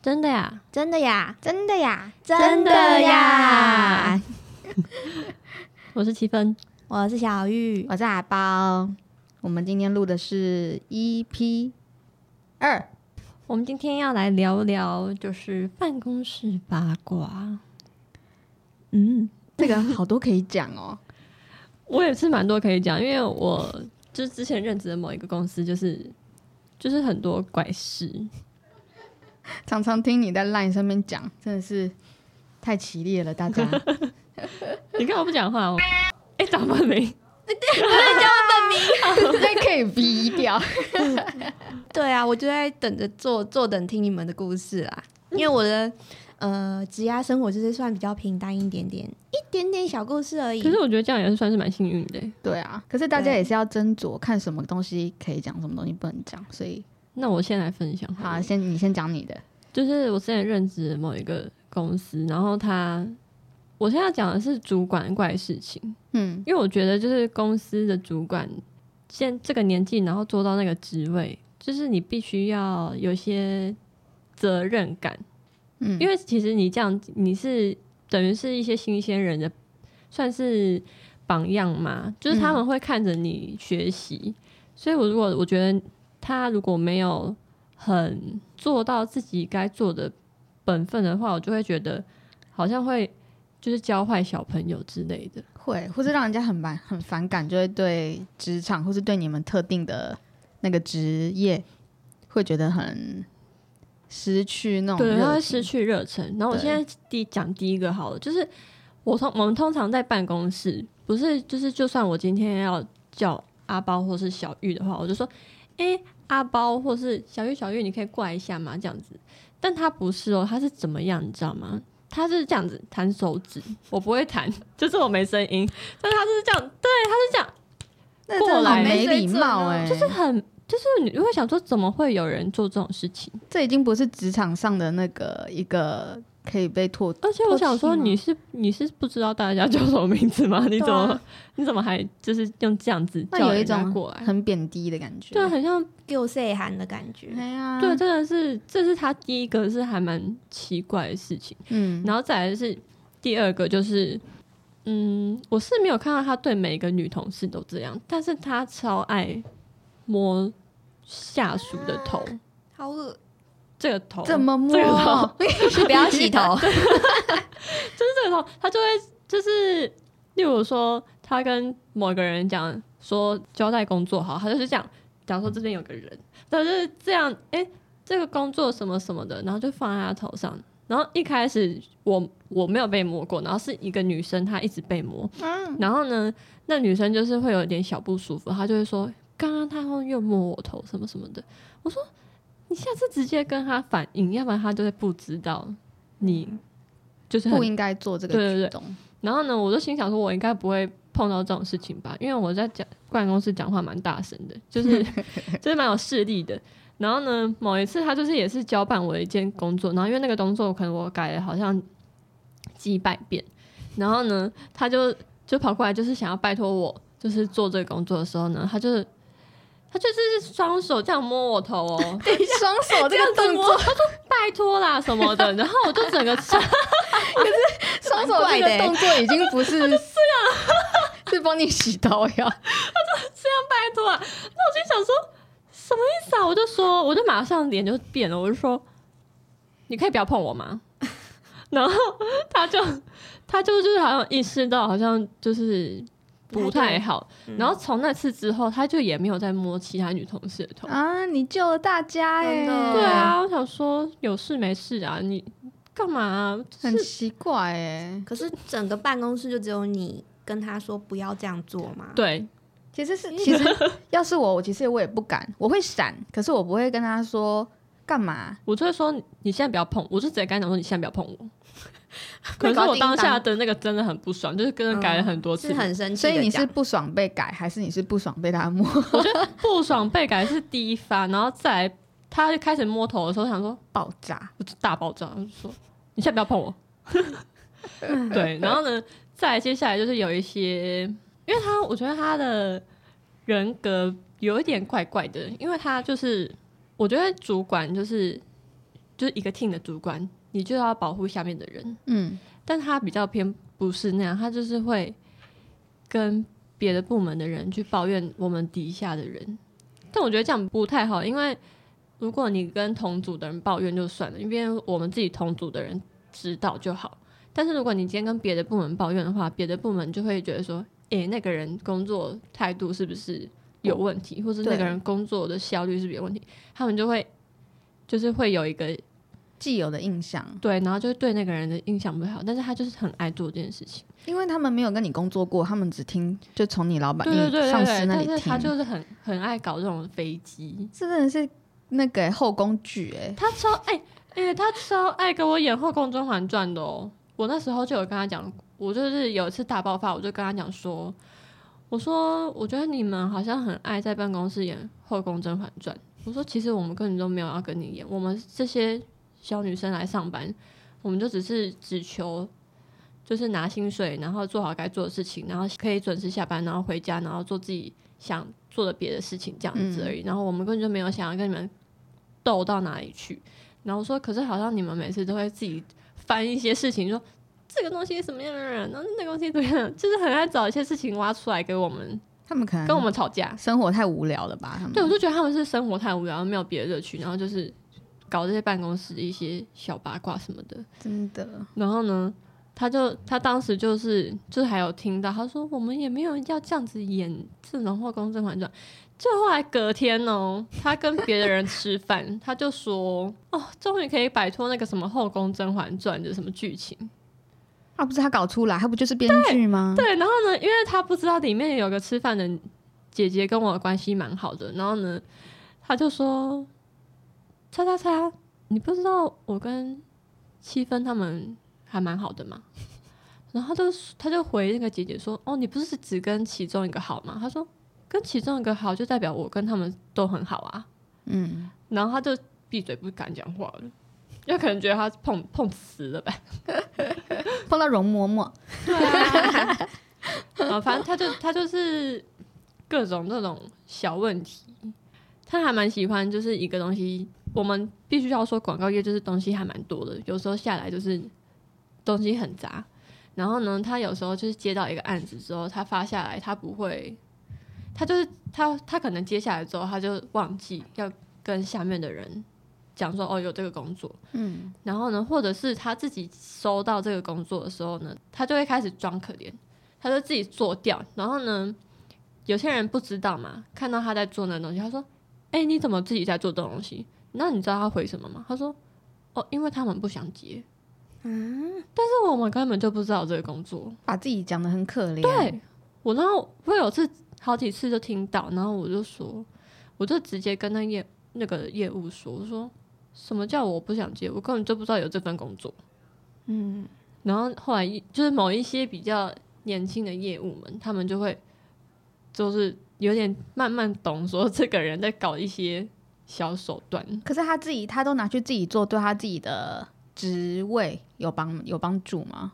真的呀，真的呀，真的呀，真的呀！我是七分，我是小玉，我是阿包。我们今天录的是 EP 二，我们今天要来聊聊就是办公室八卦。嗯，这个好多可以讲哦。我也是蛮多可以讲，因为我就是之前任职的某一个公司，就是就是很多怪事。常常听你在 LINE 上面讲，真的是太激烈了，大家。你干嘛不讲话？哎，讲本名，对，讲我本名，这可以逼掉。对啊，我就在等着坐坐等听你们的故事啦。因为我的呃职涯生活就是算比较平淡一点点，一点点小故事而已。可是我觉得这样也是算是蛮幸运的。对啊，可是大家也是要斟酌，看什么东西可以讲，什么东西不能讲，所以。那我先来分享。好，先你先讲你的。就是我之前任职某一个公司，然后他，我现在讲的是主管怪事情。嗯，因为我觉得就是公司的主管，现这个年纪，然后做到那个职位，就是你必须要有些责任感。嗯，因为其实你这样，你是等于是一些新鲜人的，算是榜样嘛，就是他们会看着你学习。所以我如果我觉得。他如果没有很做到自己该做的本分的话，我就会觉得好像会就是教坏小朋友之类的，会或是让人家很反很反感，就会对职场或是对你们特定的那个职业会觉得很失去那种对，他会失去热忱。然后我现在第讲第一个好了，就是我通我们通常在办公室，不是就是就算我今天要叫阿包或是小玉的话，我就说。哎，阿包或是小月，小月，你可以过来一下吗？这样子，但他不是哦，他是怎么样，你知道吗？他是这样子弹手指，我不会弹，就是我没声音，但他是这样，对，他是这样过来，没礼貌哎，就是很，就是你会想说，怎么会有人做这种事情？这已经不是职场上的那个一个。可以被唾，而且我想说，你是你是不知道大家叫什么名字吗？你怎么你怎么还就是用这样子叫一种过来，很贬低的感觉，对，很像丢 say 函的感觉。对啊，对，真的是这是他第一个是还蛮奇怪的事情。嗯，然后再来是第二个，就是嗯，我是没有看到他对每个女同事都这样，但是他超爱摸下属的头，好恶。这个头怎么摸？不要洗头，就是这个头，他就会就是，例如说，他跟某个人讲说交代工作好，他就是讲，假如说这边有个人，他就是这样，哎，这个工作什么什么的，然后就放在他头上。然后一开始我我没有被摸过，然后是一个女生，她一直被摸，嗯然后呢，那女生就是会有点小不舒服，她就会说，刚刚他又摸我头什么什么的，我说。你下次直接跟他反映，要不然他就会不知道你就是不应该做这个举动。然后呢，我就心想说，我应该不会碰到这种事情吧？因为我在讲办公室讲话蛮大声的，就是 就是蛮有势力的。然后呢，某一次他就是也是交办我一件工作，然后因为那个工作可能我改了好像几百遍，然后呢，他就就跑过来就是想要拜托我，就是做这个工作的时候呢，他就是。他就是双手这样摸我头哦，对，双手这个动作，他说拜托啦什么的，然后我就整个，可是双手这个动作已经不是这样，是帮你洗头呀，他说这样拜托啊，那我就想说什么意思啊？我就说，我就马上脸就变了，我就说你可以不要碰我吗？然后他就他就就是好像意识到，好像就是。不太好，然后从那次之后，他就也没有再摸其他女同事的头啊！你救了大家耶！对啊，我想说有事没事啊，你干嘛？很奇怪哎！可是整个办公室就只有你跟他说不要这样做嘛？对，其实是其实 要是我，我其实我也不敢，我会闪，可是我不会跟他说干嘛，我就会说你现在不要碰，我就直接跟他讲说你现在不要碰我。可是我当下的那个真的很不爽，就是跟人改了很多次，很生气。所以你是不爽被改，还是你是不爽被他摸？我觉得不爽被改是第一发，然后再来他就开始摸头的时候，想说爆炸，大爆炸，就说你现在不要碰我。对，然后呢，再接下来就是有一些，因为他我觉得他的人格有一点怪怪的，因为他就是我觉得主管就是。就是一个 team 的主管，你就要保护下面的人。嗯，但他比较偏不是那样，他就是会跟别的部门的人去抱怨我们底下的人。但我觉得这样不太好，因为如果你跟同组的人抱怨就算了，因为我们自己同组的人知道就好。但是如果你今天跟别的部门抱怨的话，别的部门就会觉得说，诶，那个人工作态度是不是有问题，或是那个人工作的效率是不是有问题？他们就会就是会有一个既有的印象，对，然后就对那个人的印象不好。但是他就是很爱做这件事情，因为他们没有跟你工作过，他们只听就从你老板、对对上司那里听。他就是很很爱搞这种飞机，这真的是那个后宫剧哎，他超哎，因为他超爱跟我演《后宫甄嬛传》的哦。我那时候就有跟他讲，我就是有一次大爆发，我就跟他讲说，我说我觉得你们好像很爱在办公室演《后宫甄嬛传》，我说其实我们根本都没有要跟你演，我们这些小女生来上班，我们就只是只求就是拿薪水，然后做好该做的事情，然后可以准时下班，然后回家，然后做自己想做的别的事情这样子而已，然后我们根本就没有想要跟你们斗到哪里去，然后说可是好像你们每次都会自己。翻一些事情，说这个东西什么样的人，然后那个东西怎么样，就是很爱找一些事情挖出来给我们。他们可能跟我们吵架，生活太无聊了吧？他们对我就觉得他们是生活太无聊，没有别的乐趣，然后就是搞这些办公室的一些小八卦什么的。真的。然后呢，他就他当时就是就是还有听到他说，我们也没有要这样子演这种后宫甄嬛传。就后来隔天哦，他跟别的人吃饭，他就说：“哦，终于可以摆脱那个什么《后宫甄嬛传》的什么剧情。”啊，不是他搞出来，他不就是编剧吗？对，然后呢，因为他不知道里面有个吃饭的姐姐跟我关系蛮好的，然后呢，他就说：“叉叉叉，你不知道我跟七分他们还蛮好的吗？” 然后他就他就回那个姐姐说：“哦，你不是只跟其中一个好吗？”他说。跟其中一个好，就代表我跟他们都很好啊。嗯，然后他就闭嘴不敢讲话了，因为可能觉得他碰碰瓷了呗，碰到容嬷嬷。对啊，啊，反正他就他就是各种那种小问题，他还蛮喜欢，就是一个东西，我们必须要说广告业就是东西还蛮多的，有时候下来就是东西很杂。然后呢，他有时候就是接到一个案子之后，他发下来，他不会。他就是他，他可能接下来之后，他就忘记要跟下面的人讲说哦有这个工作，嗯，然后呢，或者是他自己收到这个工作的时候呢，他就会开始装可怜，他就自己做掉，然后呢，有些人不知道嘛，看到他在做那东西，他说，哎，你怎么自己在做这东西？那你知道他回什么吗？他说，哦，因为他们不想接，嗯，但是我们根本就不知道这个工作，把自己讲的很可怜，对我，然后我有次。好几次就听到，然后我就说，我就直接跟那业那个业务说，我说什么叫我不想接，我根本就不知道有这份工作。嗯，然后后来就是某一些比较年轻的业务们，他们就会就是有点慢慢懂，说这个人在搞一些小手段。可是他自己他都拿去自己做，对他自己的职位有帮有帮助吗？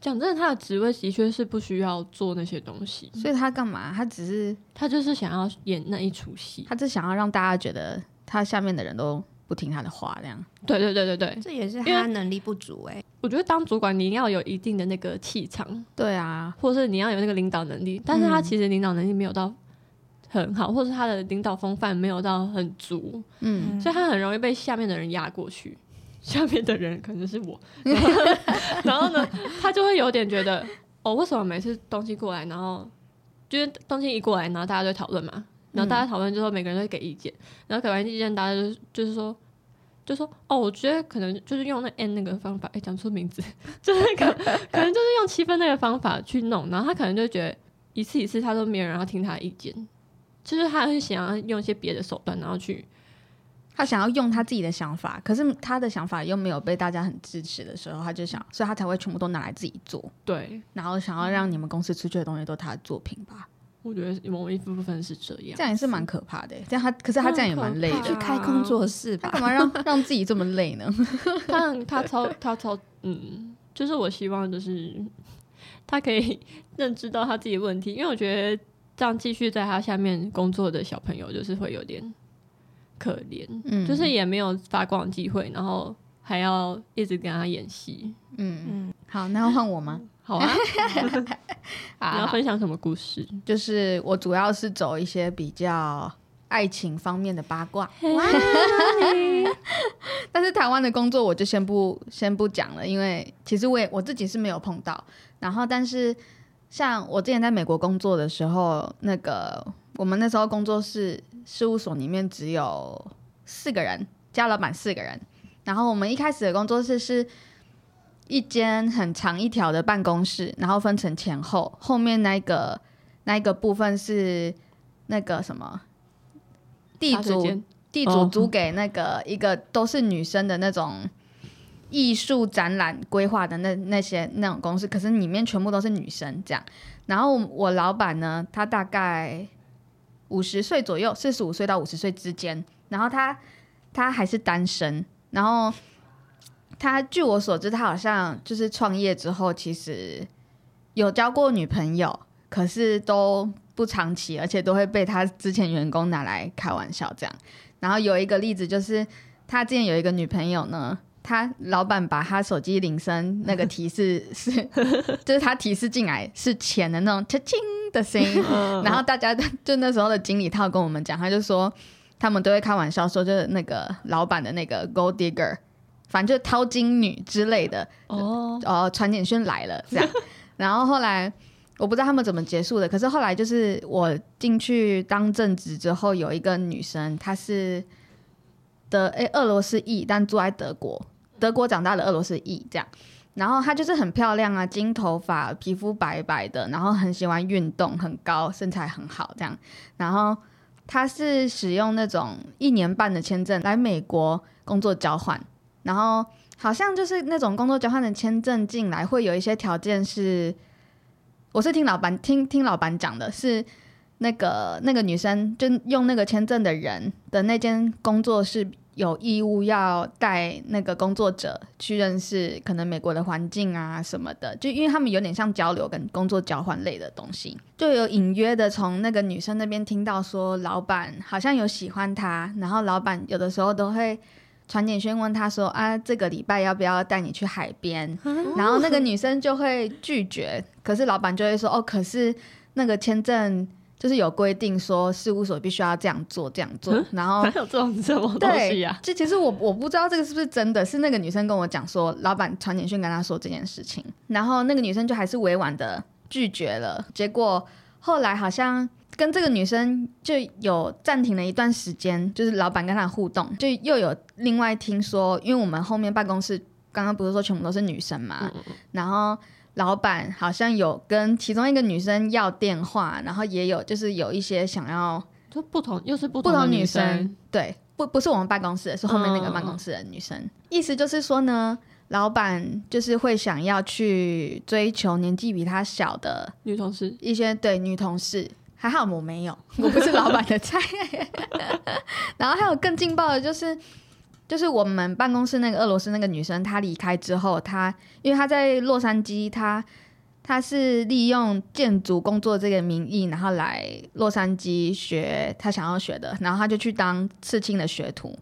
讲真的，他的职位的确是不需要做那些东西，所以他干嘛？他只是他就是想要演那一出戏，他只想要让大家觉得他下面的人都不听他的话，这样。对对对对对，这也是他能力不足哎。我觉得当主管你要有一定的那个气场，对啊，或者是你要有那个领导能力，但是他其实领导能力没有到很好，或者他的领导风范没有到很足，嗯，所以他很容易被下面的人压过去。下面的人可能是我，然后呢，他就会有点觉得，哦，为什么每次东西过来，然后就是东西一过来，然后大家就讨论嘛，然后大家讨论之后，每个人都会给意见，然后给完意见，大家就就是说，就说，哦，我觉得可能就是用那 N 那个方法，哎，讲错名字，就是可可能就是用七分那个方法去弄，然后他可能就觉得一次一次他都没有人要听他的意见，就是他很想要用一些别的手段，然后去。他想要用他自己的想法，可是他的想法又没有被大家很支持的时候，他就想，所以他才会全部都拿来自己做。对，然后想要让你们公司出去的东西都是他的作品吧？我觉得某一部分是这样，这样也是蛮可怕的。这样他，可是他这样也蛮累的。去开工作室吧，干嘛让让自己这么累呢？他他超他超嗯，就是我希望就是他可以 认知到他自己问题，因为我觉得这样继续在他下面工作的小朋友就是会有点。可怜，嗯，就是也没有发光机会，然后还要一直跟他演戏，嗯嗯，好，那要换我吗？好啊，你要分享什么故事？就是我主要是走一些比较爱情方面的八卦，但是台湾的工作我就先不先不讲了，因为其实我也我自己是没有碰到。然后，但是像我之前在美国工作的时候，那个我们那时候工作室事务所里面只有四个人，加老板四个人。然后我们一开始的工作室是。一间很长一条的办公室，然后分成前后，后面那个那一个部分是那个什么地主地主租给那个一个都是女生的那种艺术展览规划的那那些那种公司，可是里面全部都是女生这样。然后我老板呢，他大概五十岁左右，四十五岁到五十岁之间，然后他他还是单身，然后。他据我所知，他好像就是创业之后，其实有交过女朋友，可是都不长期，而且都会被他之前员工拿来开玩笑这样。然后有一个例子就是，他之前有一个女朋友呢，他老板把他手机铃声那个提示 是，就是他提示进来是钱的那种“切轻”的声音，然后大家就那时候的经理他有跟我们讲，他就说他们都会开玩笑说，就是那个老板的那个 gold digger。反正就是淘金女之类的哦，哦，传简讯来了这样，然后后来我不知道他们怎么结束的，可是后来就是我进去当正职之后，有一个女生，她是的诶俄罗斯裔，但住在德国，德国长大的俄罗斯裔这样，然后她就是很漂亮啊，金头发，皮肤白白的，然后很喜欢运动，很高，身材很好这样，然后她是使用那种一年半的签证来美国工作交换。然后好像就是那种工作交换的签证进来，会有一些条件是，我是听老板听听老板讲的，是那个那个女生就用那个签证的人的那间工作室有义务要带那个工作者去认识可能美国的环境啊什么的，就因为他们有点像交流跟工作交换类的东西，就有隐约的从那个女生那边听到说，老板好像有喜欢她，然后老板有的时候都会。传简讯问他说：“啊，这个礼拜要不要带你去海边？”然后那个女生就会拒绝，可是老板就会说：“哦，可是那个签证就是有规定说事务所必须要这样做，这样做。” 然后有这种什么东西呀？这其实我我不知道这个是不是真的，是那个女生跟我讲说，老板传简讯跟她说这件事情，然后那个女生就还是委婉的拒绝了。结果后来好像。跟这个女生就有暂停了一段时间，就是老板跟她互动，就又有另外听说，因为我们后面办公室刚刚不是说全部都是女生嘛，然后老板好像有跟其中一个女生要电话，然后也有就是有一些想要，就不同又是不同女生，对，不不是我们办公室，是后面那个办公室的女生，意思就是说呢，老板就是会想要去追求年纪比他小的女同事，一些对女同事。还好我没有，我不是老板的菜。然后还有更劲爆的，就是就是我们办公室那个俄罗斯那个女生，她离开之后，她因为她在洛杉矶，她她是利用建筑工作这个名义，然后来洛杉矶学她想要学的，然后她就去当刺青的学徒。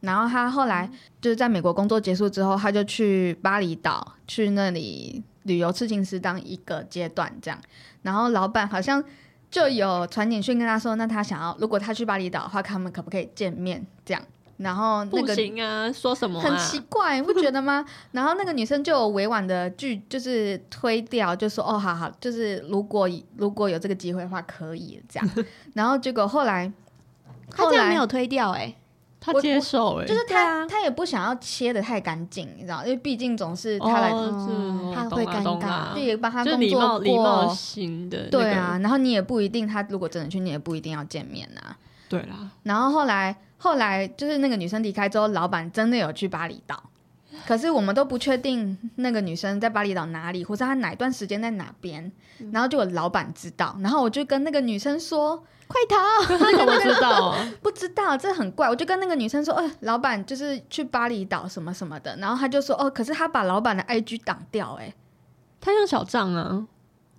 然后她后来就是在美国工作结束之后，她就去巴厘岛去那里旅游刺青师当一个阶段这样。然后老板好像。就有传简讯跟他说，那他想要，如果他去巴厘岛的话，他们可不可以见面？这样，然后那个不行啊，说什么很奇怪，你不觉得吗？然后那个女生就委婉的拒，就是推掉，就说哦，好好，就是如果如果有这个机会的话，可以这样。然后结果后来，他这样没有推掉，哎。他接受哎，就是他，他也不想要切的太干净，你知道，因为毕竟总是他来，他会尴尬，就也帮他工作过型的，对啊。然后你也不一定，他如果真的去，你也不一定要见面啊。对啦。然后后来，后来就是那个女生离开之后，老板真的有去巴厘岛，可是我们都不确定那个女生在巴厘岛哪里，或者她哪一段时间在哪边。然后就有老板知道，然后我就跟那个女生说。快逃！怎么知道？不知道，这很怪。我就跟那个女生说：“哎，老板就是去巴厘岛什么什么的。”然后他就说：“哦，可是他把老板的 IG 挡掉。”哎，他用小账啊？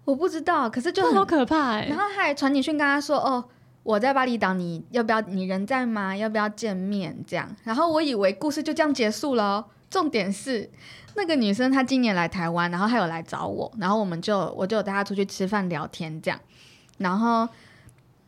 我不知道，可是就好可怕哎。然后他还传简讯跟他说：“哦，我在巴厘岛，你要不要？你人在吗？要不要见面？这样，然后我以为故事就这样结束了。重点是，那个女生她今年来台湾，然后她有来找我，然后我们就我就带她出去吃饭聊天这样，然后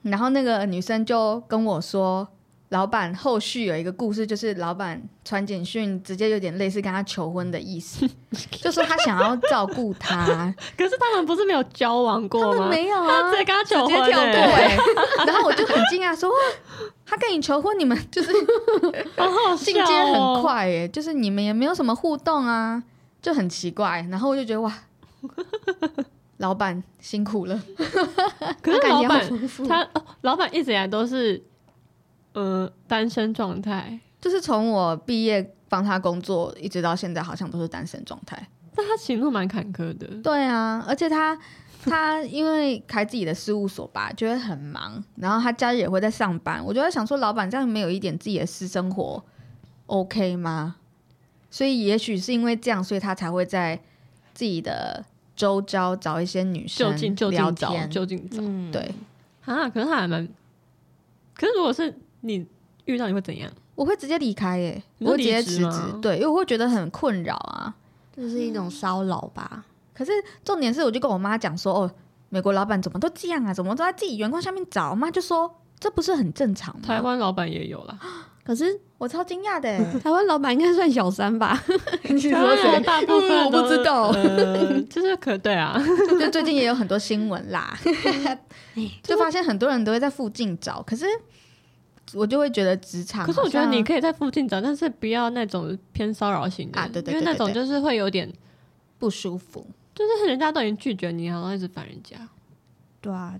然后那个女生就跟我说。老板后续有一个故事，就是老板传简讯，直接有点类似跟他求婚的意思，就说他想要照顾他。可是他们不是没有交往过吗？没有啊，直接跟他求婚哎。然后我就很惊讶，说他跟你求婚，你们就是进阶很快哎，就是你们也没有什么互动啊，就很奇怪。然后我就觉得哇，老板辛苦了。可是老板他老板一直以来都是。呃，单身状态就是从我毕业帮他工作，一直到现在，好像都是单身状态。但他行路蛮坎坷的。对啊，而且他 他因为开自己的事务所吧，就会很忙，然后他假日也会在上班。我就在想说，老板这样没有一点自己的私生活，OK 吗？所以也许是因为这样，所以他才会在自己的周遭找一些女生就近就近找就近找。对啊，可是他还蛮，可是如果是。你遇到你会怎样？我会直接离开耶，我会直接辞职。对，因为我会觉得很困扰啊，这是一种骚扰吧。可是重点是，我就跟我妈讲说，哦，美国老板怎么都这样啊？怎么都在自己员工下面找？我妈就说，这不是很正常吗？台湾老板也有了，可是我超惊讶的，台湾老板应该算小三吧？你说谁？大部分我不知道，就是可对啊，就最近也有很多新闻啦，就发现很多人都会在附近找，可是。我就会觉得职场，可是我觉得你可以在附近找，但是不要那种偏骚扰型的啊，对对，因为那种就是会有点不舒服，就是人家都已经拒绝你，然后一直烦人家，对啊，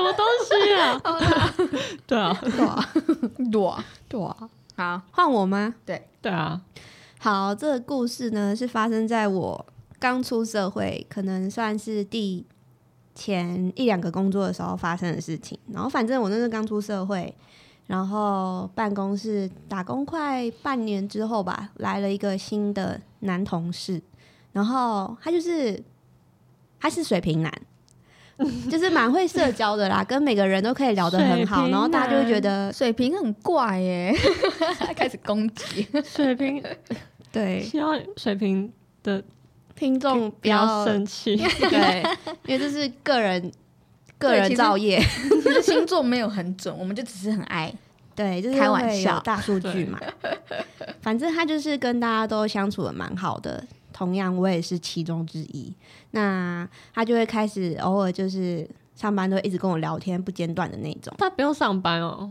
什么东西啊？对啊，对啊，对啊，对啊，好，换我吗？对，对啊，好，这个故事呢是发生在我刚出社会，可能算是第。前一两个工作的时候发生的事情，然后反正我那时候刚出社会，然后办公室打工快半年之后吧，来了一个新的男同事，然后他就是他是水瓶男，就是蛮会社交的啦，跟每个人都可以聊得很好，然后大家就会觉得水瓶很怪耶，开始攻击。水瓶，对，希望水瓶的。听众不要生气，对，因为这是个人个人造业，其实星座没有很准，我们就只是很爱，对，就是开玩笑，大数据嘛。反正他就是跟大家都相处的蛮好的，同样我也是其中之一。那他就会开始偶尔就是上班都一直跟我聊天不间断的那种。他不用上班哦，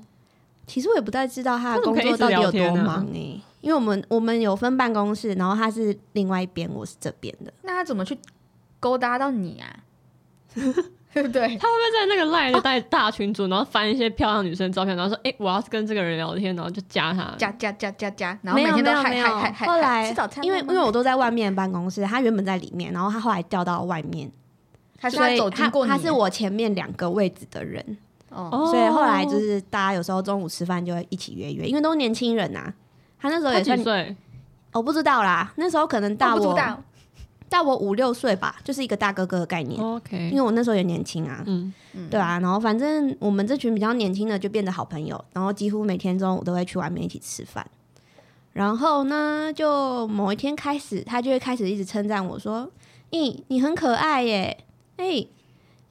其实我也不太知道他的工作到底有多忙哎。因为我们我们有分办公室，然后他是另外一边，我是这边的。那他怎么去勾搭到你啊？对 不对？他会不会在那个赖的带大群组，然后翻一些漂亮女生照片，然后说：“哎，我要跟这个人聊天，然后就加他，加加加加加。”然后每天都嗨嗨嗨。后来吃早餐，因为因为我都在外面办公室，他原本在里面，然后他后来调到外面，他是他他是我前面两个位置的人。哦，所以后来就是大家有时候中午吃饭就会一起约约，因为都是年轻人呐。他那时候也几岁？我不知道啦。那时候可能大我大我五六岁吧，就是一个大哥哥的概念。OK，因为我那时候也年轻啊，嗯，对啊。然后反正我们这群比较年轻的就变得好朋友，然后几乎每天中午都会去外面一起吃饭。然后呢，就某一天开始，他就会开始一直称赞我说：“咦，你很可爱耶！”哎。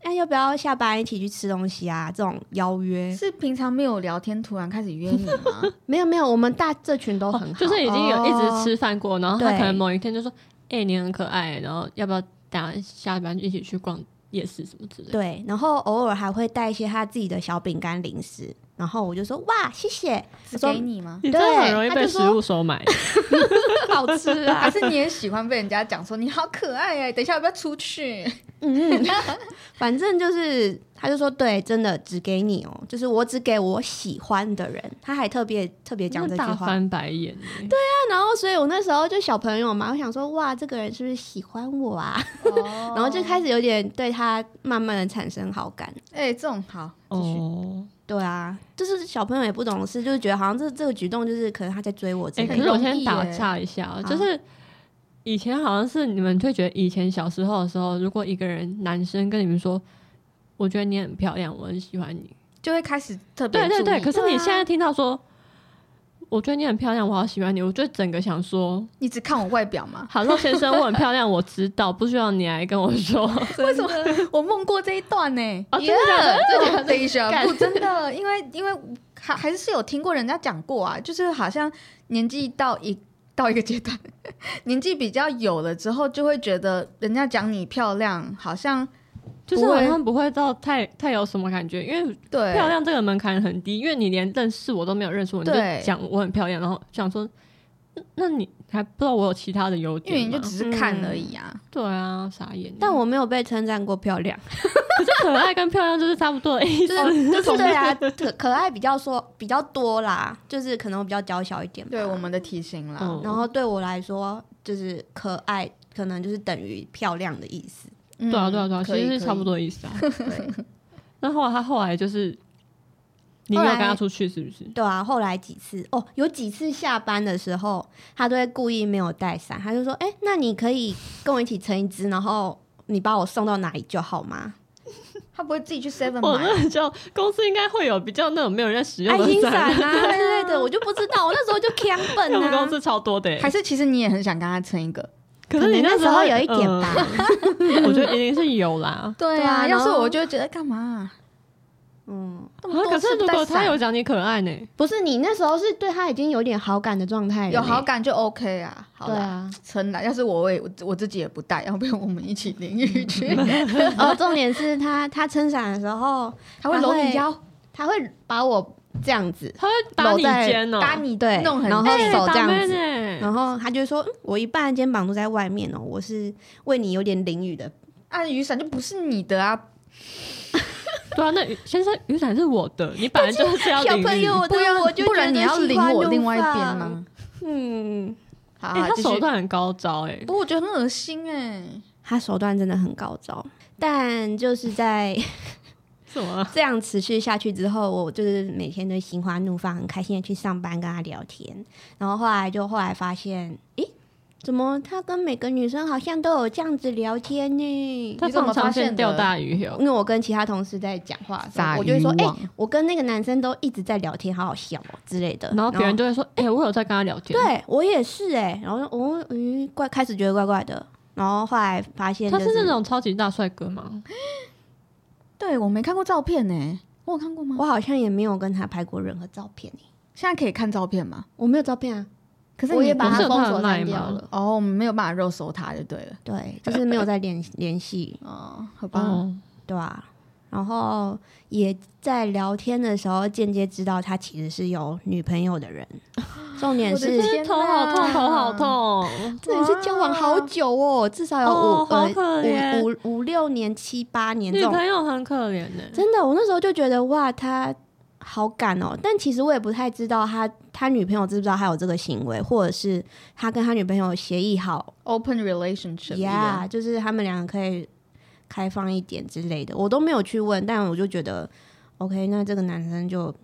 哎，要不要下班一起去吃东西啊？这种邀约是平常没有聊天，突然开始约你吗？没有没有，我们大这群都很好，就是已经有一直吃饭过，然后他可能某一天就说：“哎，你很可爱，然后要不要下下班一起去逛夜市什么之类的？”对，然后偶尔还会带一些他自己的小饼干零食。然后我就说哇，谢谢，给你吗？你真的很容易被食物收买，好吃啊！还是你也喜欢被人家讲说你好可爱哎？等一下要不要出去？嗯，反正就是，他就说对，真的只给你哦，就是我只给我喜欢的人。他还特别特别讲这句话，翻白眼。对啊，然后所以我那时候就小朋友嘛，我想说哇，这个人是不是喜欢我啊？然后就开始有点对他慢慢的产生好感。哎，这种好哦。对啊，就是小朋友也不懂事，就是觉得好像这这个举动就是可能他在追我。哎，可是我先打岔一下，就是以前好像是你们会觉得，以前小时候的时候，如果一个人男生跟你们说，我觉得你很漂亮，我很喜欢你，就会开始特别对对对。可是你现在听到说，我觉得你很漂亮，我好喜欢你，我就整个想说，你只看我外表吗？好，先生，我很漂亮，我知道，不需要你来跟我说。为什么我梦过这一段呢？哦，真的假的？真的假的？等一下，不真的，因为因为还还是有听过人家讲过啊，就是好像年纪到一到一个阶段，年纪比较有了之后，就会觉得人家讲你漂亮，好像就是好像不会到太太有什么感觉，因为对漂亮这个门槛很低，因为你连认识我都没有认识我，你就讲我很漂亮，然后想说，那那你还不知道我有其他的优点吗？为你就只是看而已啊。对啊，傻眼。但我没有被称赞过漂亮，可是可爱跟漂亮就是差不多的意思。就是就是 对啊，可可爱比较说比较多啦，就是可能我比较娇小一点吧。对我们的体型啦，嗯然后对我来说，就是可爱可能就是等于漂亮的意思。嗯对啊，对啊，对啊，其实是差不。多的意思啊。那后来他后来就是，你没有跟他出去是不是？对啊，后来几次哦，有几次下班的时候，他都会故意没有带伞，他就说：“哎、那你可以跟我一起撑一支，然后你把我送到哪里就好吗 他不会自己去 Seven 我买啊？那公司应该会有比较那种没有人在使？”用爱心的伞伞啊之类的，我就不知道，我那时候就 强笨啊我们公。司超多的欸，还是其实你也很想跟他撑一个？可是你那时时候有一点吧，嗯 我觉得一定是有啦。对啊要是我就会觉得干嘛？嗯，可是如果他有讲你可爱呢？不是你那时候是对他已经有点好感的状态有好感就 OK 啊，好啦，对啊。撑啦。要是我我也我自己也不带，要不然我们一起淋雨 去。哦，重点是他他撑伞的时候，他会搂你腰，他会把我这样子，他会打你搂在肩哦，搭你对弄很然后近手这样子子然后他就说：“嗯我一半的肩膀都在外面哦，我是为你有点淋雨的。啊，雨伞就不是你的啊，对啊，那雨先生雨伞是我的，你本来就 是要小淋雨。朋友的不然我就不然你要淋我另外一边吗？吗？嗯，好，他手段很高招哎不，，过我觉得很恶心哎。他手段真的很高招，但就是在什么？这样持续下去之后，我就是每天都心花怒放，很开心的去上班跟他聊天。然后后来就后来发现，诶，怎么他跟每个女生好像都有这样子聊天呢？他怎么发现钓大鱼哦。因为我跟其他同事在讲话的时候，我就会说，哎、我跟那个男生都一直在聊天，好好笑哦之类的。然后别人就会说：“哎，我有在跟他聊天。”，对我也是哎、然后说哦，嗯，怪，开始觉得怪怪的，然后后来发现、他是那种超级大帅哥吗？对我没看过照片呢，我有看过吗？我好像也没有跟他拍过任何照片欸现在可以看照片吗？我没有照片啊，可是我也把他封锁删掉了。哦，我们没有办法肉搜他就对了。对，就是没有再联联系，哦，好吧。哦，对吧、然后也在聊天的时候间接知道他其实是有女朋友的人，重点是天头好痛，头好痛。这也是交往好久哦，至少有五、哦好可呃五五五六年七八年这女朋友很可怜的。真的，我那时候就觉得哇，他好敢哦。但其实我也不太知道他他女朋友知不知道他有这个行为，或者是他跟他女朋友协议好。Open relationship，yeah，就是他们两个可以开放一点之类的，我都没有去问。但我就觉得，OK，那这个男生就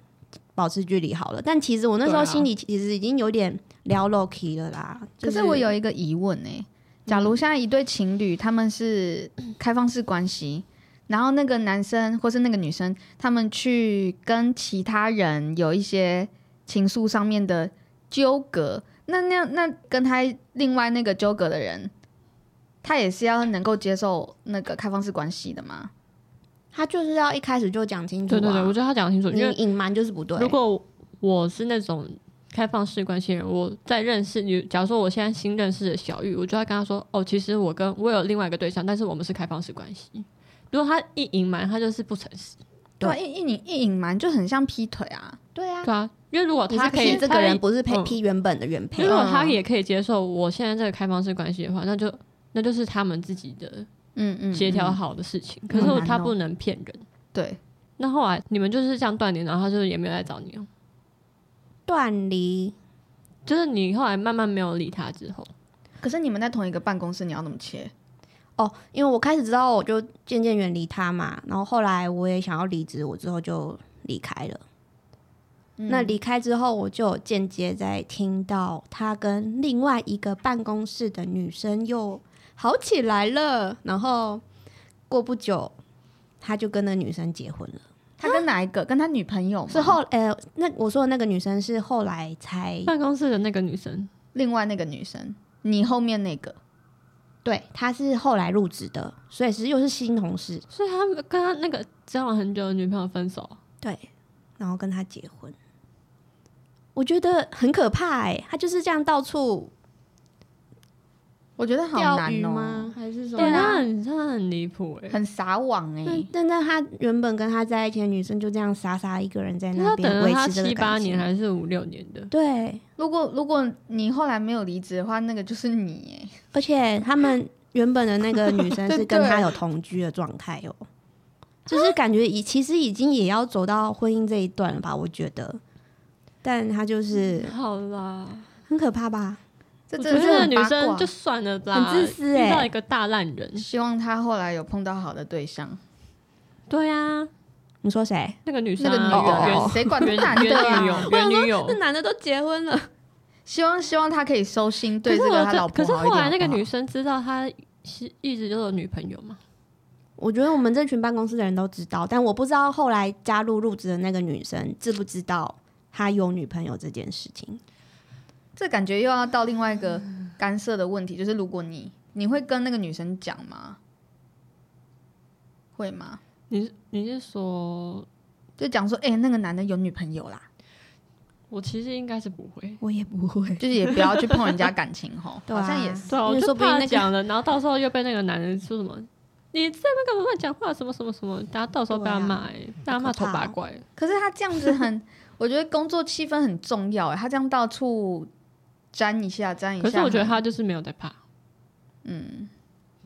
保持距离好了。但其实我那时候心里其实已经有点聊 low key 了啦。就可是我有一个疑问呢、假如现在一对情侣他们是开放式关系，然后那个男生或是那个女生，他们去跟其他人有一些情愫上面的纠葛，那那样那跟他另外那个纠葛的人，他也是要能够接受那个开放式关系的吗？他就是要一开始就讲清楚、啊。对对对，我觉得他讲清楚，你因为隐瞒就是不对。如果我是那种开放式关系人，我在认识你，假如说我现在新认识的小玉，我就要跟他说，哦，其实我跟我有另外一个对象，但是我们是开放式关系。如果他一隐瞒，他就是不诚实。对啊，一一隐一隐瞒就很像劈腿啊。对啊，对啊，因为如果他可以，这个人不是他批批原本的原配如。果嗯他也可以接受我现在这个开放式关系的话，那就那就是他们自己的嗯嗯，协调嗯好的事情。可是他不能骗人。对，那后来你们就是这样断联，然后他就是也没有来找你哦。断离，就是你后来慢慢没有理他之后，可是你们在同一个办公室，你要怎么切？哦，因为我开始知道，我就渐渐远离他嘛。然后后来我也想要离职，我之后就离开了。那离开之后，我就间接在听到他跟另外一个办公室的女生又好起来了，然后过不久他就跟那女生结婚了。他跟哪一个？跟他女朋友？是后呃，那我说的那个女生是后来才办公室的那个女生，另外那个女生，你后面那个，对，他是后来入职的，所以是又是新同事，所以他跟他那个交往很久的女朋友分手，对，然后跟他结婚。我觉得很可怕哎，他就是这样到处，我觉得好难哦，还是什么？对他很他很离谱哎，很撒网哎。但但他原本跟他在一起的女生就这样傻傻一个人在那边维持七八年还是五六年的？对，如果如果你后来没有离职的话，那个就是你哎。而且他们原本的那个女生是 跟他有同居的状态哦，就是感觉已其实已经也要走到婚姻这一段了吧？我觉得。但他就是好啦，很可怕吧？我觉得女生就算了吧，很自私哎，遇到一个大烂人。希望他后来有碰到好的对象。对啊，你说谁？那个女生，那个女人，谁管男的？原女友，原女友，那男的都结婚了。希望希望他可以收心，对这个他老婆可是后来那个女生知道他是一直都有女朋友吗？我觉得我们这群办公室的人都知道，但我不知道后来加入入职的那个女生知不知道。他有女朋友这件事情，这感觉又要到另外一个干涉的问题，就是如果你你会跟那个女生讲吗？会吗？你你是说就讲说，哎，那个男的有女朋友啦？我其实应该是不会，我也不会，就是也不要去碰人家感情哈。好像也是，我就怕讲了，然后到时候又被那个男人说什么。你在那个乱讲话，什么什么什么，大家到时候被他骂，被他骂丑八怪。可是他这样子很。我觉得工作气氛很重要哎，他这样到处沾一下沾一下。可是我觉得他就是没有在怕，嗯，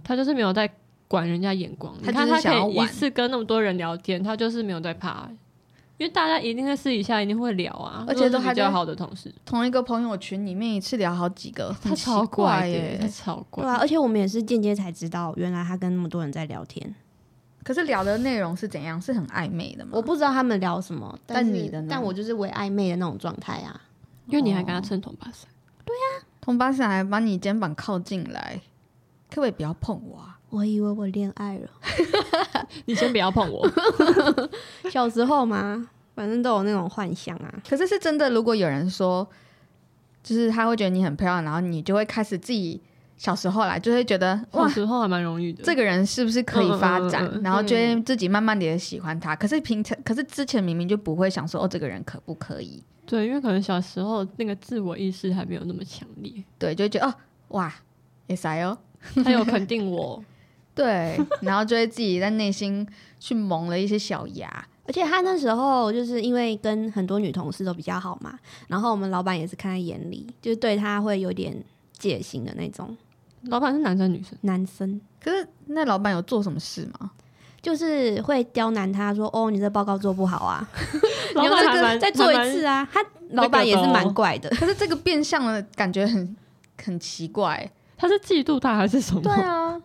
他就是没有在管人家眼光。你看他可以一次跟那么多人聊天，他就是没有在怕，因为大家一定在私底下一定会聊啊，而且都比较好的同事，同一个朋友群里面一次聊好几个，他超怪耶，超怪。对啊，而且我们也是间接才知道，原来他跟那么多人在聊天。可是聊的内容是怎样？是很暧昧的吗？我不知道他们聊什么，但你的，但我就是为暧昧的那种状态啊。因为你还跟他称同巴伞，对呀，同巴伞还把你肩膀靠进来，可不可以不要碰我？啊？我以为我恋爱了，你先不要碰我。小时候嘛，反正都有那种幻想啊。可是是真的，如果有人说，就是他会觉得你很漂亮，然后你就会开始自己。小时候来就会觉得哇，小时候还蛮容易的。这个人是不是可以发展？然后觉得自己慢慢的也喜欢他。可是平常，可是之前明明就不会想说，哦，这个人可不可以？对，因为可能小时候那个自我意识还没有那么强烈。对，就觉得哦，哇，也塞哦，他有肯定我。对，然后就会自己在内心去萌了一些小芽。而且他那时候就是因为跟很多女同事都比较好嘛，然后我们老板也是看在眼里，就是对他会有点戒心的那种。老板是男生女生？男生。可是那老板有做什么事吗？就是会刁难他说：“哦，你这报告做不好啊。”老板再做一次啊！他老板也是蛮怪的。可是这个变相的感觉很很奇怪。他是嫉妒他还是什么？对啊。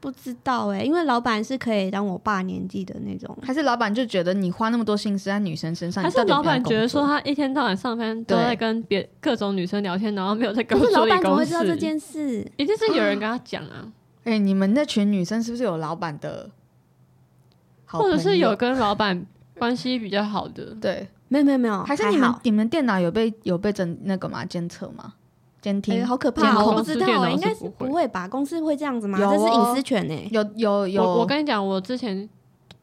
不知道哎，因为老板是可以当我爸年纪的那种，还是老板就觉得你花那么多心思在女生身上，还是老板觉得说他一天到晚上班都在跟别各种女生聊天，然后没有在跟我老板怎么会知道这件事？一定是有人跟他讲啊！哎，你们那群女生是不是有老板的？或者是有跟老板关系比较好的？对，没有没有没有，还是你们你们电脑有被有被整那个吗？监测吗？监听好可怕，我不知道，应该是不会吧？公司会这样子吗？这是隐私权呢。有有有，我跟你讲，我之前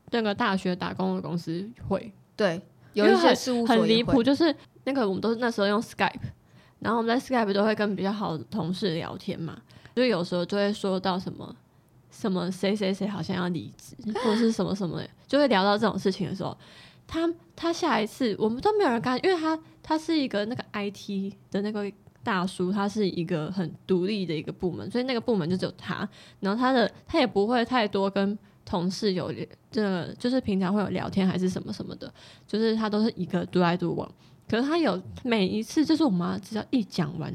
那个大学打工的公司会，对，有一些事务很离谱，就是那个我们都是那时候用 Skype，然后我们在 Skype 都会跟比较好的同事聊天嘛，就有时候就会说到什么什么谁谁谁好像要离职，或者是什么什么，就会聊到这种事情的时候，他他下一次我们都没有人干，因为他他是一个那个 IT 的那个。大叔他是一个很独立的一个部门，所以那个部门就只有他。然后他的他也不会太多跟同事有这，就是平常会有聊天还是什么什么的，就是他都是一个独来独往。可是他有每一次，就是我妈只要一讲完，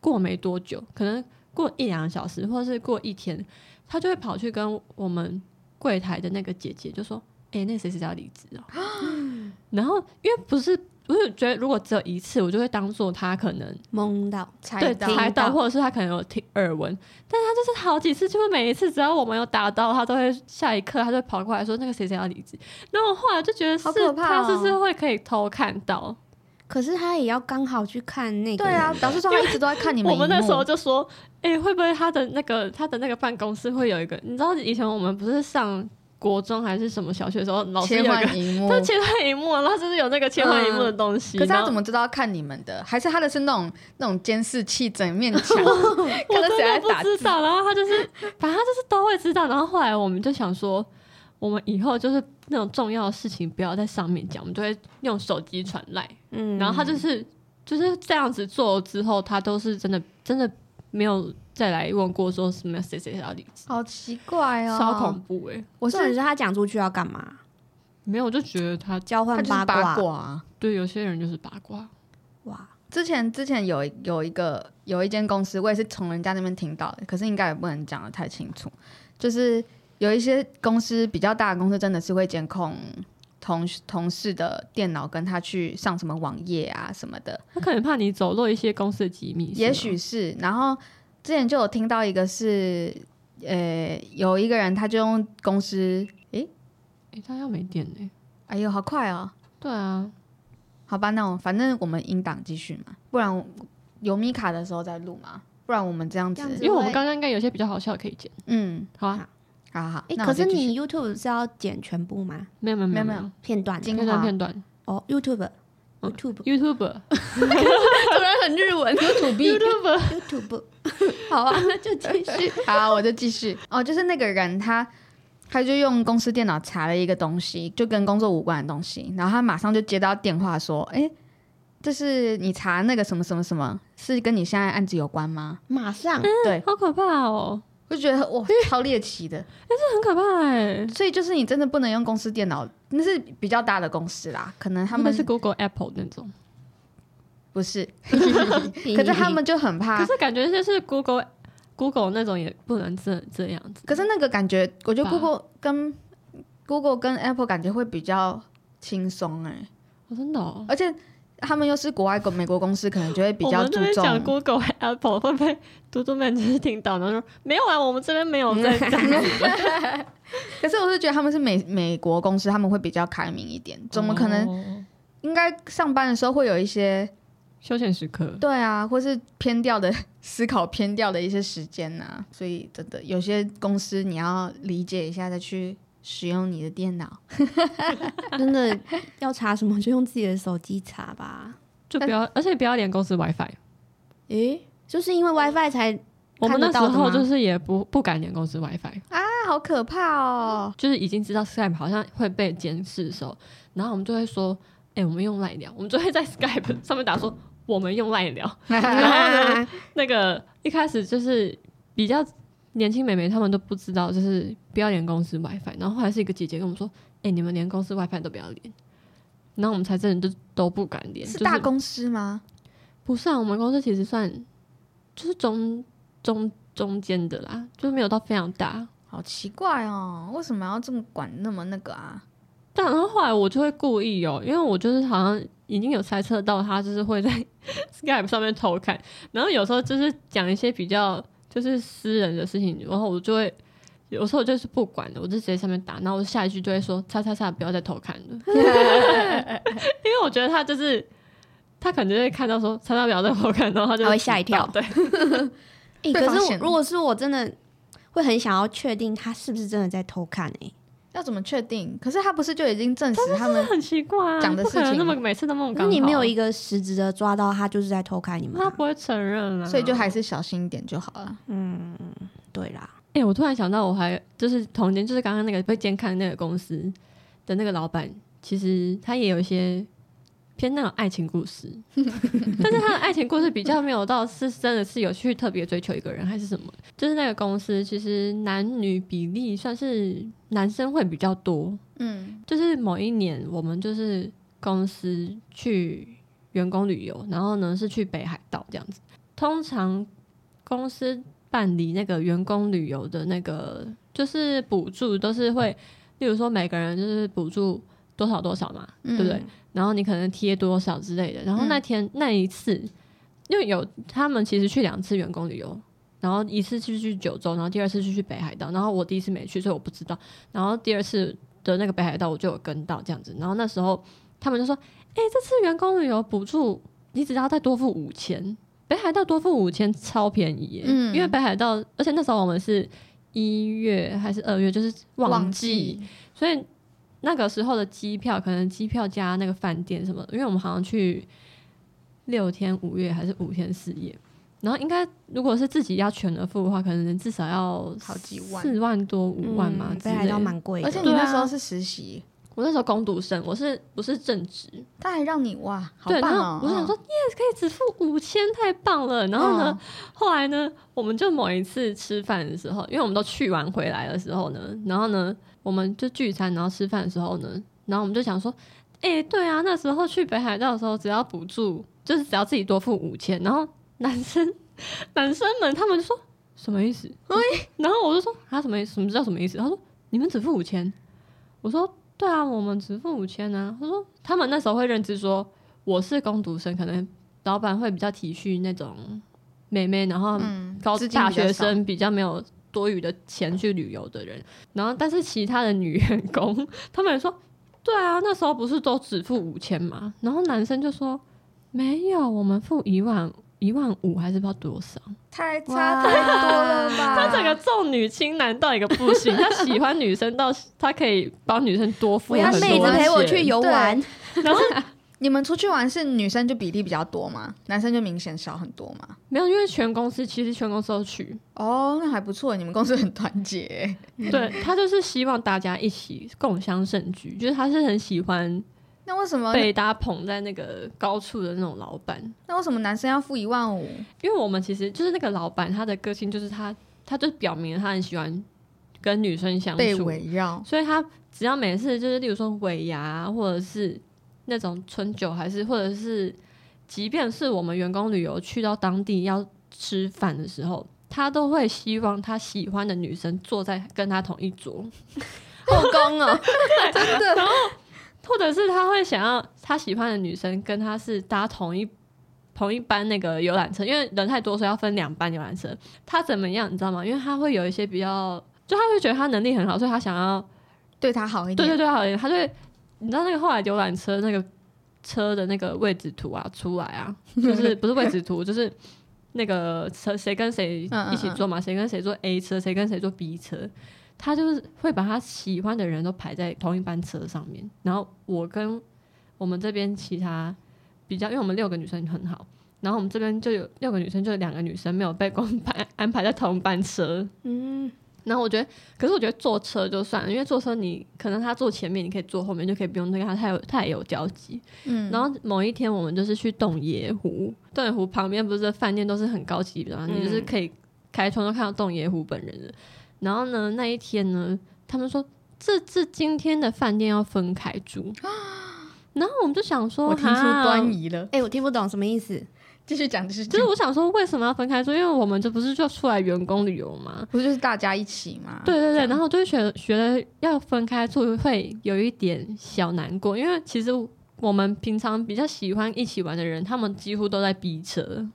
过没多久，可能过一两个小时，或者是过一天，他就会跑去跟我们柜台的那个姐姐就说：“哎，那谁谁要离职哦。”然后因为不是。我就觉得如果只有一次，我就会当做他可能懵到猜到猜到，或者是他可能有听耳闻，但他就是好几次，就是每一次只要我们有打到，他都会下一刻他就跑过来说那个谁谁要离职。然后我后来就觉得是他是不是会可以偷看到？可是他也要刚好去看那个。对啊，表示说他一直都在看你 们。我们那时候就说，哎，会不会他的那个他的那个办公室会有一个？你知道以前我们不是上。国中还是什么小学的时候，老师有个他切换荧幕，然后就是有那个切换荧幕的东西。可是他怎么知道看你们的？还是他的是那种那种监视器整面墙？我真的不知道。然后他就是，反正他就是都会知道。然后后来我们就想说，我们以后就是那种重要的事情不要在上面讲，我们就会用手机传来。嗯，然后他就是就是这样子做之后，他都是真的真的没有。再来问过说什么谁谁要离职，好奇怪哦，超恐怖哎！我是是他讲出去要干嘛？没有，我就觉得他交换八卦。对，有些人就是八卦。哇！之前之前有有一个有一间公司，我也是从人家那边听到的，可是应该也不能讲的太清楚。就是有一些公司比较大的公司，真的是会监控同同事的电脑，跟他去上什么网页啊什么的。他可能怕你走漏一些公司的机密，也许是。然后。之前就有听到一个是，呃，有一个人他就用公司，诶，诶，他要没电呢，哎呦，好快哦！对啊，好吧，那我反正我们音档继续嘛，不然有米卡的时候再录嘛，不然我们这样子，因为我们刚刚应该有些比较好笑可以剪，嗯，好啊，好好，哎，可是你 YouTube 是要剪全部吗？没有没有没有没有。片段，片段。片段，哦，YouTube。YouTube，YouTube，突然很日文，YouTube，YouTube，好啊，那就继续，好，我就继续。哦，就是那个人，他他就用公司电脑查了一个东西，就跟工作无关的东西，然后他马上就接到电话说：“哎，这是你查那个什么什么什么，是跟你现在案子有关吗？”马上，对，好可怕哦。就觉得哇，超猎奇的，哎，这很可怕哎。所以就是你真的不能用公司电脑，那是比较大的公司啦，可能他们是 Google、Apple 那种，不是。可是他们就很怕，可是感觉就是 Google、Google 那种也不能这这样子。可是那个感觉，我觉得 Google 跟 Google 跟 Apple 感觉会比较轻松哎，真的，而且。他们又是国外公美国公司，可能就会比较注重。讲 Google、Apple 会不会嘟嘟们就是听到，然后说没有啊，我们这边没有在 讲。可是我是觉得他们是美美国公司，他们会比较开明一点。怎么可能？应该上班的时候会有一些休闲时刻。对啊，或是偏掉的思考偏掉的一些时间呐。所以真的有些公司你要理解一下再去。使用你的电脑，真的要查什么就用自己的手机查吧，就不要，而且不要连公司 WiFi。诶，就是因为 WiFi 才我们那时候就是也不不敢连公司 WiFi 啊，好可怕哦！就是已经知道 Skype 好像会被监视的时候，然后我们就会说，哎，我们用赖聊，我们就会在 Skype 上面打说我们用赖聊，然后呢，那个一开始就是比较。年轻美眉她们都不知道，就是不要连公司 WiFi。然后后来是一个姐姐跟我们说：“哎，你们连公司 WiFi 都不要连。”然后我们才真的就都不敢连。是大公司吗？不是啊，我们公司其实算就是中中中间的啦，就是没有到非常大。好奇怪哦，为什么要这么管那么那个啊？但然后后来我就会故意哦，因为我就是好像已经有猜测到他就是会在 Skype 上面偷看，然后有时候就是讲一些比较。就是私人的事情，然后我就会有时候就是不管的，我就直接上面打，然后我下一句就会说“叉叉叉”，不要再偷看了，因为我觉得他就是他可能就会看到说“叉叉”不要再偷看，然后他就会吓一跳。对，可是如果是我真的会很想要确定他是不是真的在偷看哎，要怎么确定？可是他不是就已经证实他们很奇怪讲的事情，那么每次都那么刚好，你没有一个实质的抓到他就是在偷看你们，他不会承认啊，所以就还是小心一点就好了。嗯，对啦。哎，我突然想到，我还就是同年，就是刚刚那个被监看的那个公司的那个老板，其实他也有一些。偏那种爱情故事，但是他的爱情故事比较没有到是真的是有去特别追求一个人还是什么，就是那个公司其实男女比例算是男生会比较多，嗯，就是某一年我们就是公司去员工旅游，然后呢是去北海道这样子，通常公司办理那个员工旅游的那个就是补助都是会，例如说每个人就是补助。多少多少嘛，对不对？然后你可能贴多少之类的。然后那天那一次，因为有他们其实去两次员工旅游，然后一次是去九州，然后第二次是去北海道。然后我第一次没去，所以我不知道。然后第二次的那个北海道我就有跟到这样子。然后那时候他们就说：“哎，这次员工旅游补助你只要再多付五千，北海道多付五千超便宜。”嗯，因为北海道，而且那时候我们是一月还是二月，就是旺季，所以。那个时候的机票，可能机票加那个饭店什么，因为我们好像去六天五夜还是五天四夜，然后应该如果是自己要全额付的话，可能至少要好几万，四万多五万嘛，北海道蛮贵。而且你那时候是实习，我那时候攻读生，我是不是正职？他还让你哇，好棒哦！我想说，yes，可以只付五千，太棒了。然后呢，后来呢，我们就某一次吃饭的时候，因为我们都去完回来的时候呢，然后呢。我们就聚餐，然后吃饭的时候呢，然后我们就想说，哎，对啊，那时候去北海道的时候，只要补助，就是只要自己多付五千，然后男生男生们他们就说什么意思？然后我就说啊，什么意思？什么叫什么意思？他说你们只付五千。我说对啊，我们只付五千呢。他说他们那时候会认知说我是工读生，可能老板会比较体恤那种妹妹，然后高大学生比较没有。多余的钱去旅游的人，然后但是其他的女员工，他们说，对啊，那时候不是都只付五千嘛？然后男生就说，没有，我们付一万一万五还是不知道多少，太差太多了吧？他整个重女轻男到一个不行，他喜欢女生到他可以帮女生多付很多妹子陪我去游玩，然后。你们出去玩是女生就比例比较多吗？男生就明显少很多吗？没有，因为全公司其实全公司都去哦，那还不错。你们公司很团结，对他就是希望大家一起共襄盛举，就是他是很喜欢。那为什么被大家捧在那个高处的那种老板？那为什么男生要付一万五？因为我们其实就是那个老板，他的个性就是他，他就表明他很喜欢跟女生相处，被围绕，所以他只要每次就是，例如说尾牙或者是。那种春酒还是，或者是，即便是我们员工旅游去到当地要吃饭的时候，他都会希望他喜欢的女生坐在跟他同一桌，后宫哦，真的。然后，或者是他会想要他喜欢的女生跟他是搭同一同一班那个游览车，因为人太多，所以要分两班游览车。他怎么样，你知道吗？因为他会有一些比较，就他会觉得他能力很好，所以他想要对他好一点，对对对，好一点，他就会。你知道那个后来游览车那个车的那个位置图啊出来啊，就是不是位置图，就是那个车谁跟谁一起坐嘛，谁跟谁坐 A 车，谁跟谁坐 B 车，他就是会把他喜欢的人都排在同一班车上面。然后我跟我们这边其他比较，因为我们六个女生很好，然后我们这边就有六个女生，就两个女生没有被公排安排在同班车。嗯。然后我觉得，可是我觉得坐车就算了，因为坐车你可能他坐前面，你可以坐后面，就可以不用跟他太有太有交集。嗯。然后某一天我们就是去洞爷湖，洞爷湖旁边不是饭店都是很高级的嘛，你就是可以开窗都看到洞爷湖本人的。然后呢，那一天呢，他们说这这今天的饭店要分开住，然后我们就想说，我听出端倪了。哎，我听不懂什么意思。继续讲，就是就是我想说，为什么要分开住？因为我们这不是就出来员工旅游吗？不就是大家一起吗？对对对，然后就是觉觉得要分开住会有一点小难过，因为其实我们平常比较喜欢一起玩的人，他们几乎都在逼车。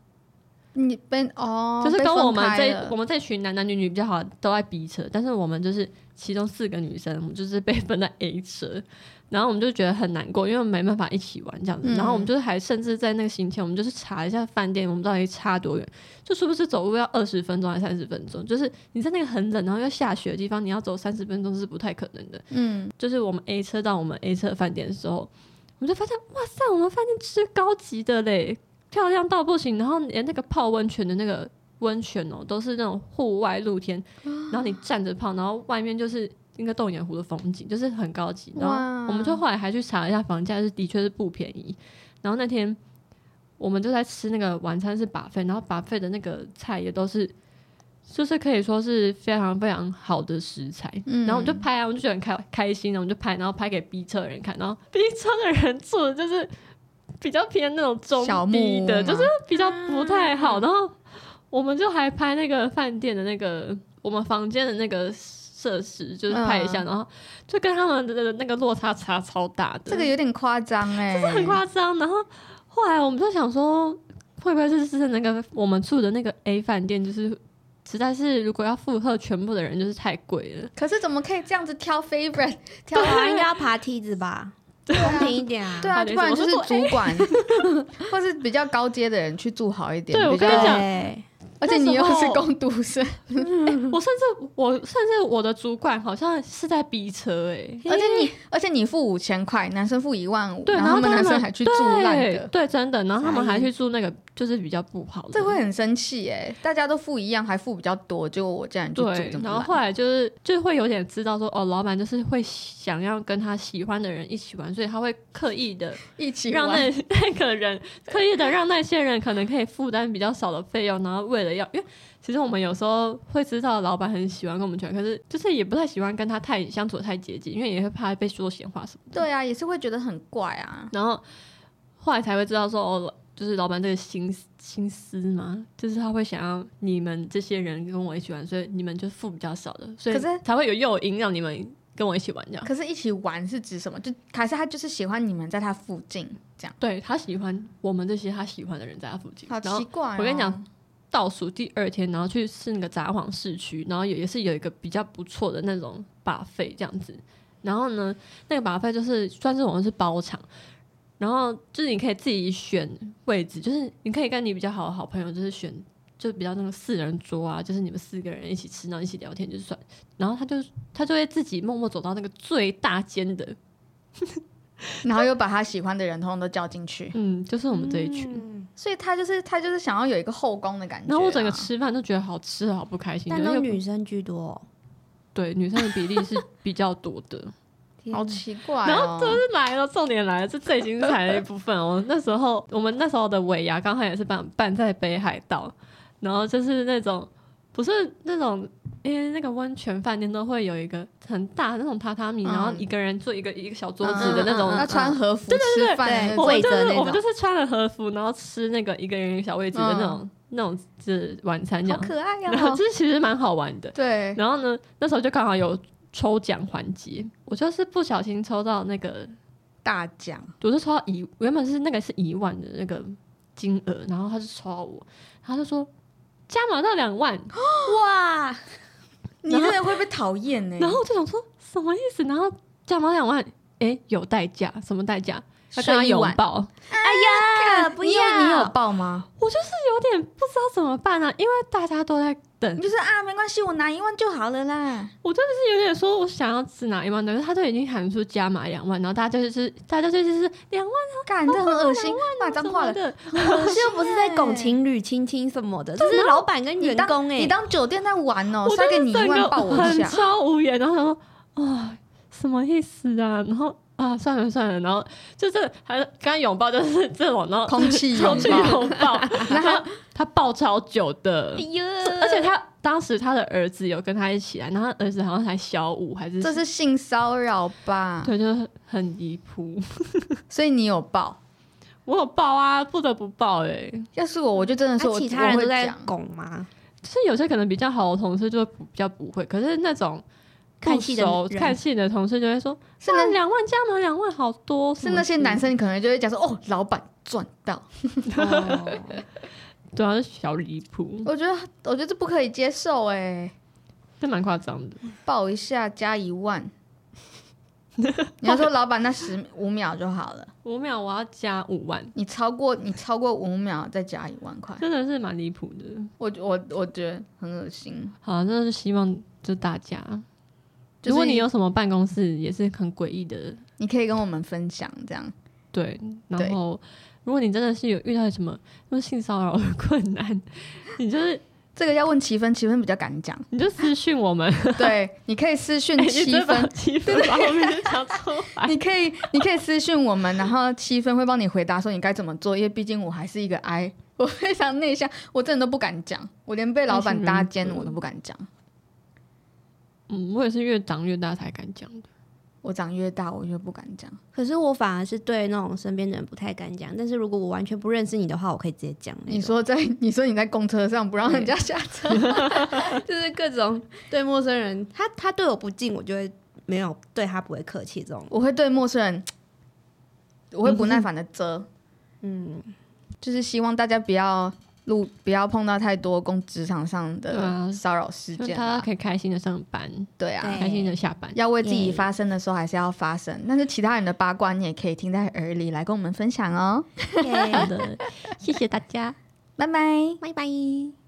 你被哦，就是跟我们这我们这群男男女女比较好，都在 B 车，但是我们就是其中四个女生，我们就是被分在 A 车。然后我们就觉得很难过，因为没办法一起玩这样子。然后我们就是还甚至在那个行前，我们就是查一下饭店，我们到底差多远，就是不是走路要二十分钟还是三十分钟？就是你在那个很冷然后又下雪的地方，你要走三十分钟是不太可能的。嗯，就是我们 A 车到我们 A 车饭店的时候，我们就发现哇塞，我们饭店吃高级的嘞，漂亮到不行。然后连那个泡温泉的那个温泉哦，都是那种户外露天，然后你站着泡，然后外面就是。那个洞眼湖的风景就是很高级，然后我们就后来还去查了一下房价，是的确是不便宜。然后那天我们就在吃那个晚餐是把费，然后把费的那个菜也都是，就是可以说是非常非常好的食材。然后我们就拍啊，我们就觉得很开开心，然后我们就拍，然后拍给 B 车的人看，然后 B 车的人住的就是比较偏那种中低的，就是比较不太好。然后我们就还拍那个饭店的那个我们房间的那个。设施，就是拍一下，然后就跟他们的那个落差差超大的，这个有点夸张哎，就是很夸张。然后后来我们就想说，会不会是是那个我们住的那个 A 饭店，就是实在是如果要附和全部的人，就是太贵了。可是怎么可以这样子挑 favorite？挑啊，应该要爬梯子吧？公平一点啊！对啊，不然就是主管，或是比较高阶的人去住好一点。对我跟你讲。而且你又是工读生，我甚至我甚至我的主管好像是在逼车哎，而且你而且你付五千块，男生付一万五，对，然后他们男生还去住烂的，对，真的，然后他们还去住那个就是比较不好的，这会很生气哎，大家都付一样，还付比较多，结果我竟然就住然后后来就是就会有点知道说哦，老板就是会想要跟他喜欢的人一起玩，所以他会刻意的一起让那 那个人刻意的让那些人可能可以负担比较少的费用，然后为了。要，因为其实我们有时候会知道老板很喜欢跟我们玩，可是就是也不太喜欢跟他太相处的太接近，因为也会怕被说闲话什么的。对啊，也是会觉得很怪啊。然后后来才会知道说，哦，就是老板这个心心思嘛，就是他会想要你们这些人跟我一起玩，所以你们就付比较少的，所以才会有诱因让你们跟我一起玩这样。可是一起玩是指什么？就还是他就是喜欢你们在他附近这样？对他喜欢我们这些他喜欢的人在他附近。好奇怪，我跟你讲。倒数第二天，然后去吃那个札幌市区，然后也也是有一个比较不错的那种把费这样子。然后呢，那个把费就是算是我们是包场，然后就是你可以自己选位置，就是你可以跟你比较好的好朋友，就是选就比较那个四人桌啊，就是你们四个人一起吃，然后一起聊天就算。然后他就他就会自己默默走到那个最大间的。然后又把他喜欢的人通通都叫进去，嗯，就是我们这一群，所以他就是他就是想要有一个后宫的感觉。然后我整个吃饭都觉得好吃好不开心，但都女生居多，对，女生的比例是比较多的，好奇怪。然后就是来了，重点来了，是最精彩的一部分哦。那时候我们那时候的尾牙刚好也是办办在北海道，然后就是那种不是那种。因为那个温泉饭店都会有一个很大那种榻榻米，然后一个人坐一个一个小桌子的那种，要穿和服吃饭，我们就是我们就是穿了和服，然后吃那个一个人一个小位置的那种那种是晚餐这样，好可爱呀！然后就是其实蛮好玩的，对。然后呢，那时候就刚好有抽奖环节，我就是不小心抽到那个大奖，我是抽到一原本是那个是一万的那个金额，然后他就抽到我，他就说加码到两万，哇！你真的会被讨厌呢？然后我就想说什么意思？然后价码两万，哎，有代价？什么代价？跟他拥抱？哎呀，不要！你有抱吗？我就是有点不知道怎么办啊，因为大家都在等。就是啊，没关系，我拿一万就好了啦。我真的是有点说，我想要只拿一万，但是他都已经喊出加码两万，然后大家就是大家就是两万，干的很恶心，骂脏话的，恶心又不是在拱情侣亲亲什么的，这是老板跟员工哎，你当酒店在玩哦，塞给你一万抱我一下，超无言，然后他说啊，什么意思啊？然后。啊，算了算了，然后就是还刚拥抱就是 这种，然后空气拥抱，然后 他抱超久的，哎呦！而且他当时他的儿子有跟他一起来，然后儿子好像才小五还是？这是性骚扰吧？对，就很离谱。所以你有抱？我有抱啊，不得不抱哎。要是我，我就真的是我其他人都在拱吗？就是有些可能比较好的同事就比较不会，可是那种。看戏的看戏的同事就会说：“是那两万加码两万好多。”是那些男生可能就会讲说：“哦，老板赚到。” 对啊，小离谱。我觉得，我觉得这不可以接受哎，这蛮夸张的。报一下加一万，你要说老板那十五秒就好了。五秒我要加五万，你超过你超过五秒再加一万块，真的是蛮离谱的。我我我觉得很恶心。好，真的是希望就大家。如果你有什么办公室也是很诡异的，你可以跟我们分享。这样对，然后如果你真的是有遇到什么性骚扰的困难，你就是这个要问七分，七分比较敢讲，你就私讯我们。对，你可以私讯 七分，七分把我们讲出来。你可以，你可以私讯我们，然后七分会帮你回答说你该怎么做，因为毕竟我还是一个 I，我非常内向，我真的都不敢讲，我连被老板搭肩我都不敢讲。嗯，我也是越长越大才敢讲的。我长越大，我越不敢讲。可是我反而是对那种身边的人不太敢讲。但是如果我完全不认识你的话，我可以直接讲。你说在 你说你在公车上不让人家下车，就是各种对陌生人，他他对我不敬，我就会没有对他不会客气。这种我会对陌生人，我会不耐烦的遮。嗯，就是希望大家不要。路不要碰到太多工职场上的骚扰事件，大家可以开心的上班，对啊，开心的下班。要为自己发声的时候还是要发声，但是其他人的八卦你也可以听在耳里来跟我们分享哦。好的，谢谢大家，拜拜，拜拜。